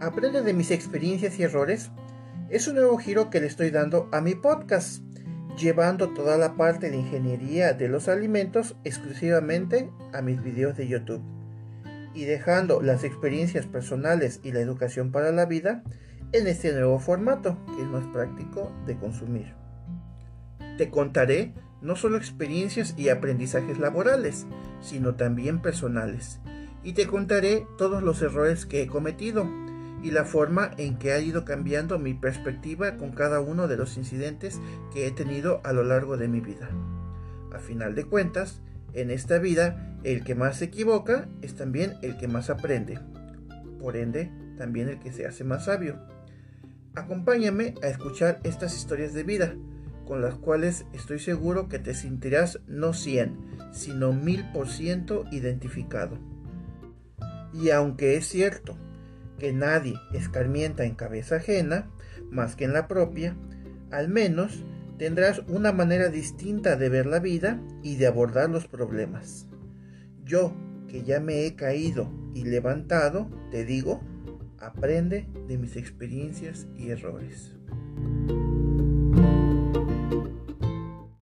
Aprende de mis experiencias y errores. Es un nuevo giro que le estoy dando a mi podcast, llevando toda la parte de ingeniería de los alimentos exclusivamente a mis videos de YouTube. Y dejando las experiencias personales y la educación para la vida en este nuevo formato que es más práctico de consumir. Te contaré no solo experiencias y aprendizajes laborales, sino también personales, y te contaré todos los errores que he cometido y la forma en que ha ido cambiando mi perspectiva con cada uno de los incidentes que he tenido a lo largo de mi vida. A final de cuentas, en esta vida, el que más se equivoca es también el que más aprende. Por ende, también el que se hace más sabio. Acompáñame a escuchar estas historias de vida, con las cuales estoy seguro que te sentirás no 100, sino 1000% identificado. Y aunque es cierto que nadie escarmienta en cabeza ajena, más que en la propia, al menos tendrás una manera distinta de ver la vida y de abordar los problemas. Yo, que ya me he caído y levantado, te digo, aprende de mis experiencias y errores.